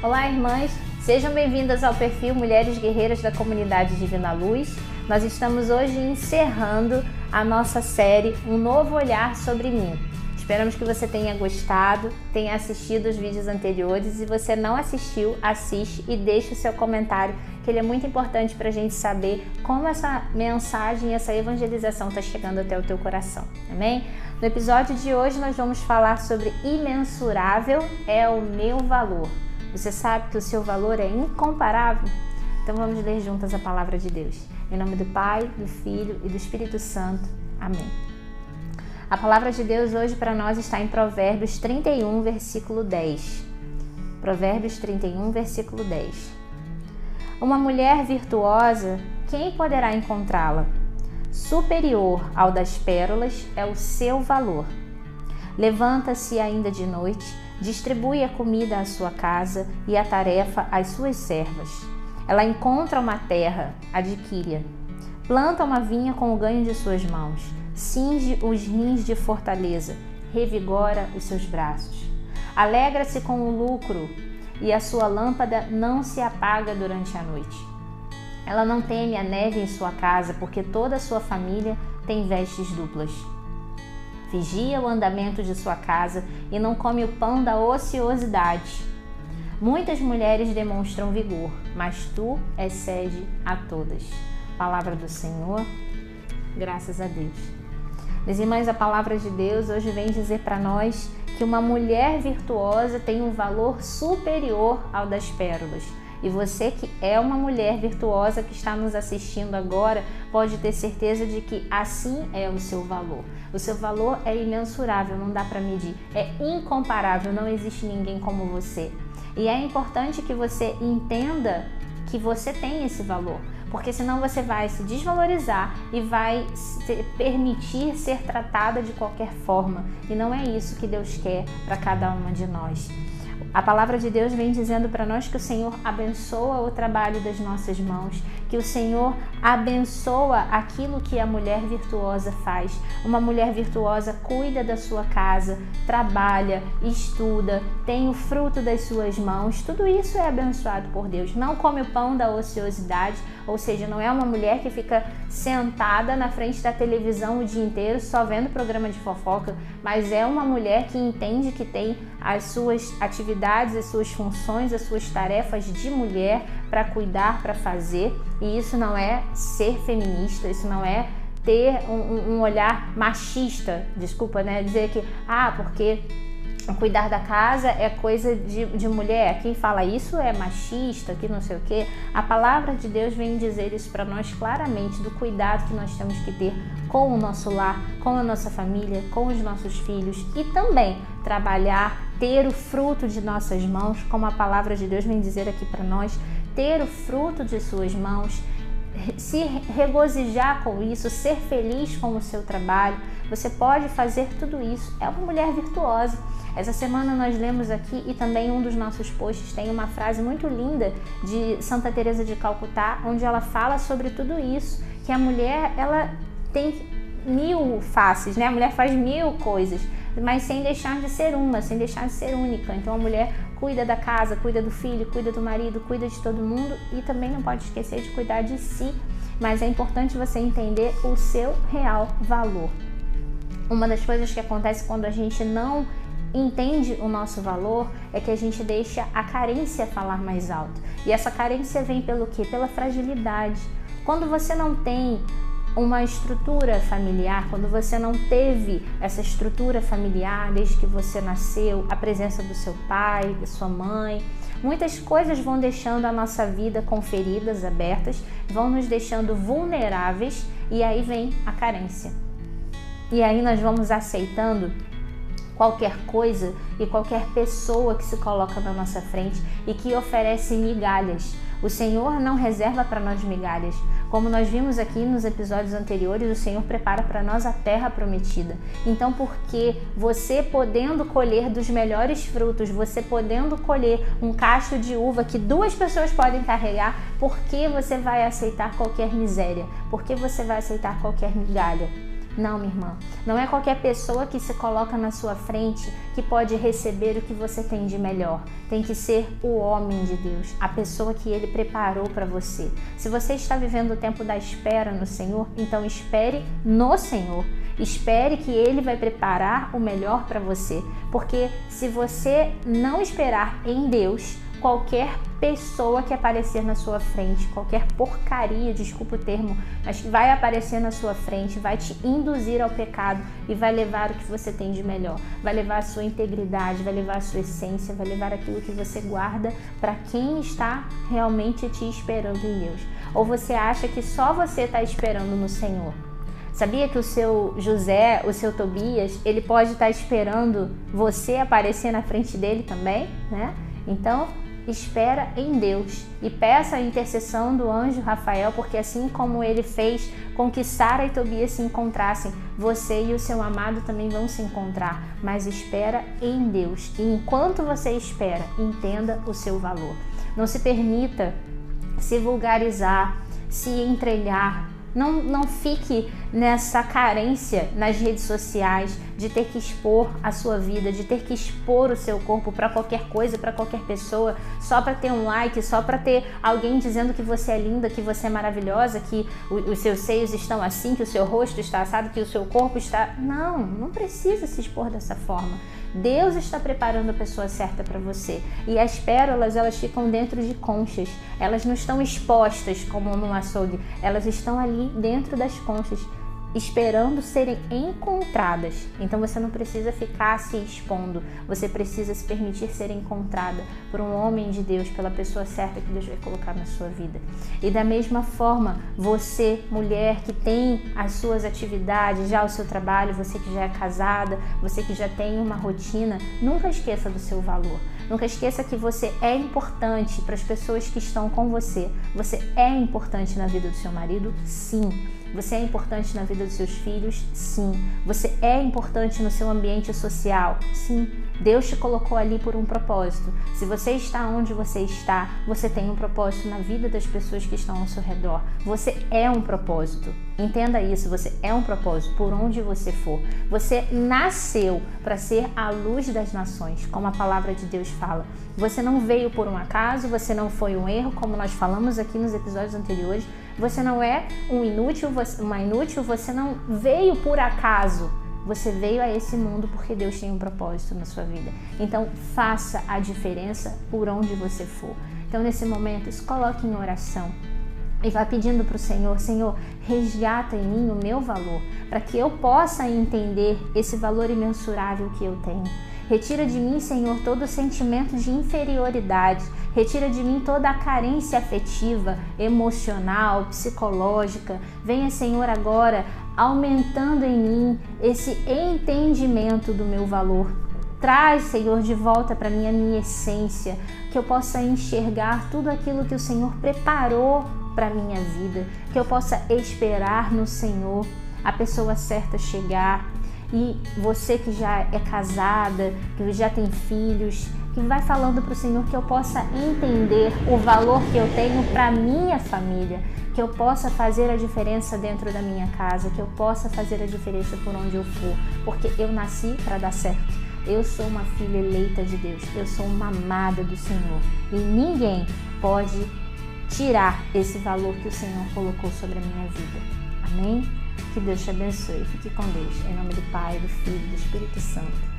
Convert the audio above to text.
Olá, irmãs! Sejam bem-vindas ao perfil Mulheres Guerreiras da Comunidade Divina Luz. Nós estamos hoje encerrando a nossa série Um Novo Olhar sobre Mim. Esperamos que você tenha gostado, tenha assistido os vídeos anteriores. Se você não assistiu, assiste e deixe o seu comentário, que ele é muito importante para a gente saber como essa mensagem, essa evangelização está chegando até o teu coração. Amém? No episódio de hoje nós vamos falar sobre imensurável é o meu valor. Você sabe que o seu valor é incomparável? Então vamos ler juntas a palavra de Deus. Em nome do Pai, do Filho e do Espírito Santo. Amém. A palavra de Deus hoje para nós está em Provérbios 31, versículo 10. Provérbios 31, versículo 10. Uma mulher virtuosa, quem poderá encontrá-la? Superior ao das pérolas é o seu valor. Levanta-se ainda de noite distribui a comida à sua casa e a tarefa às suas servas. Ela encontra uma terra, adquire-a. Planta uma vinha com o ganho de suas mãos. Cinge os rins de fortaleza. Revigora os seus braços. Alegra-se com o lucro e a sua lâmpada não se apaga durante a noite. Ela não teme a neve em sua casa, porque toda a sua família tem vestes duplas vigia o andamento de sua casa e não come o pão da ociosidade. Muitas mulheres demonstram vigor, mas tu excede a todas. Palavra do Senhor, graças a Deus. Meus irmãos, a palavra de Deus hoje vem dizer para nós que uma mulher virtuosa tem um valor superior ao das pérolas. E você que é uma mulher virtuosa que está nos assistindo agora, pode ter certeza de que assim é o seu valor. O seu valor é imensurável, não dá para medir, é incomparável, não existe ninguém como você. E é importante que você entenda que você tem esse valor, porque senão você vai se desvalorizar e vai se permitir ser tratada de qualquer forma. E não é isso que Deus quer para cada uma de nós. A palavra de Deus vem dizendo para nós que o Senhor abençoa o trabalho das nossas mãos, que o Senhor abençoa aquilo que a mulher virtuosa faz. Uma mulher virtuosa cuida da sua casa, trabalha, estuda, tem o fruto das suas mãos. Tudo isso é abençoado por Deus. Não come o pão da ociosidade, ou seja, não é uma mulher que fica sentada na frente da televisão o dia inteiro só vendo programa de fofoca, mas é uma mulher que entende que tem as suas atividades, as suas funções, as suas tarefas de mulher para cuidar, para fazer. E isso não é ser feminista, isso não é ter um, um olhar machista, desculpa, né? Dizer que, ah, porque cuidar da casa é coisa de, de mulher. Quem fala isso é machista, que não sei o quê. A palavra de Deus vem dizer isso para nós claramente, do cuidado que nós temos que ter com o nosso lar, com a nossa família, com os nossos filhos e também trabalhar, ter o fruto de nossas mãos, como a palavra de Deus vem dizer aqui para nós, ter o fruto de suas mãos, se regozijar com isso, ser feliz com o seu trabalho. Você pode fazer tudo isso. É uma mulher virtuosa. Essa semana nós lemos aqui e também um dos nossos posts tem uma frase muito linda de Santa Teresa de Calcutá, onde ela fala sobre tudo isso, que a mulher ela tem mil faces, né? A mulher faz mil coisas, mas sem deixar de ser uma, sem deixar de ser única. Então a mulher cuida da casa, cuida do filho, cuida do marido, cuida de todo mundo e também não pode esquecer de cuidar de si. Mas é importante você entender o seu real valor. Uma das coisas que acontece quando a gente não entende o nosso valor é que a gente deixa a carência falar mais alto. E essa carência vem pelo quê? Pela fragilidade. Quando você não tem uma estrutura familiar, quando você não teve essa estrutura familiar desde que você nasceu, a presença do seu pai, da sua mãe, muitas coisas vão deixando a nossa vida com feridas abertas, vão nos deixando vulneráveis e aí vem a carência. E aí nós vamos aceitando qualquer coisa e qualquer pessoa que se coloca na nossa frente e que oferece migalhas. O Senhor não reserva para nós migalhas. Como nós vimos aqui nos episódios anteriores, o Senhor prepara para nós a terra prometida. Então, porque você podendo colher dos melhores frutos, você podendo colher um cacho de uva que duas pessoas podem carregar, por que você vai aceitar qualquer miséria? Por que você vai aceitar qualquer migalha? Não, minha irmã. Não é qualquer pessoa que se coloca na sua frente que pode receber o que você tem de melhor. Tem que ser o homem de Deus, a pessoa que ele preparou para você. Se você está vivendo o tempo da espera no Senhor, então espere no Senhor. Espere que ele vai preparar o melhor para você, porque se você não esperar em Deus, qualquer pessoa que aparecer na sua frente, qualquer porcaria, desculpa o termo, mas que vai aparecer na sua frente, vai te induzir ao pecado e vai levar o que você tem de melhor, vai levar a sua integridade, vai levar a sua essência, vai levar aquilo que você guarda para quem está realmente te esperando em Deus. Ou você acha que só você está esperando no Senhor? Sabia que o seu José, o seu Tobias, ele pode estar esperando você aparecer na frente dele também, né? Então, espera em Deus e peça a intercessão do anjo Rafael, porque assim como ele fez com que Sara e Tobias se encontrassem, você e o seu amado também vão se encontrar. Mas espera em Deus. E enquanto você espera, entenda o seu valor. Não se permita se vulgarizar, se entregar, não, não fique nessa carência nas redes sociais de ter que expor a sua vida, de ter que expor o seu corpo para qualquer coisa, para qualquer pessoa, só para ter um like, só para ter alguém dizendo que você é linda, que você é maravilhosa, que os seus seios estão assim, que o seu rosto está assado, que o seu corpo está. Não, não precisa se expor dessa forma. Deus está preparando a pessoa certa para você. E as pérolas, elas ficam dentro de conchas. Elas não estão expostas como no açougue. Elas estão ali dentro das conchas esperando serem encontradas. Então você não precisa ficar se expondo, você precisa se permitir ser encontrada por um homem de Deus, pela pessoa certa que Deus vai colocar na sua vida. E da mesma forma, você, mulher que tem as suas atividades, já o seu trabalho, você que já é casada, você que já tem uma rotina, nunca esqueça do seu valor. Nunca esqueça que você é importante para as pessoas que estão com você. Você é importante na vida do seu marido? Sim. Você é importante na vida dos seus filhos? Sim. Você é importante no seu ambiente social? Sim. Deus te colocou ali por um propósito. Se você está onde você está, você tem um propósito na vida das pessoas que estão ao seu redor. Você é um propósito. Entenda isso, você é um propósito por onde você for. Você nasceu para ser a luz das nações, como a palavra de Deus fala. Você não veio por um acaso, você não foi um erro, como nós falamos aqui nos episódios anteriores. Você não é um inútil, uma inútil, você não veio por acaso. Você veio a esse mundo porque Deus tem um propósito na sua vida. Então, faça a diferença por onde você for. Então, nesse momento, se coloque em oração e vá pedindo para o Senhor: Senhor, resgata em mim o meu valor, para que eu possa entender esse valor imensurável que eu tenho. Retira de mim, Senhor, todo sentimento de inferioridade. Retira de mim toda a carência afetiva, emocional, psicológica. Venha, Senhor, agora aumentando em mim esse entendimento do meu valor. Traz, Senhor, de volta para mim a minha essência, que eu possa enxergar tudo aquilo que o Senhor preparou para minha vida, que eu possa esperar no Senhor a pessoa certa chegar. E você que já é casada, que já tem filhos, que vai falando para o Senhor que eu possa entender o valor que eu tenho para minha família, que eu possa fazer a diferença dentro da minha casa, que eu possa fazer a diferença por onde eu for, porque eu nasci para dar certo. Eu sou uma filha eleita de Deus, eu sou uma amada do Senhor e ninguém pode tirar esse valor que o Senhor colocou sobre a minha vida. Amém? Que Deus te abençoe. Fique com Deus. Em nome do Pai, do Filho e do Espírito Santo.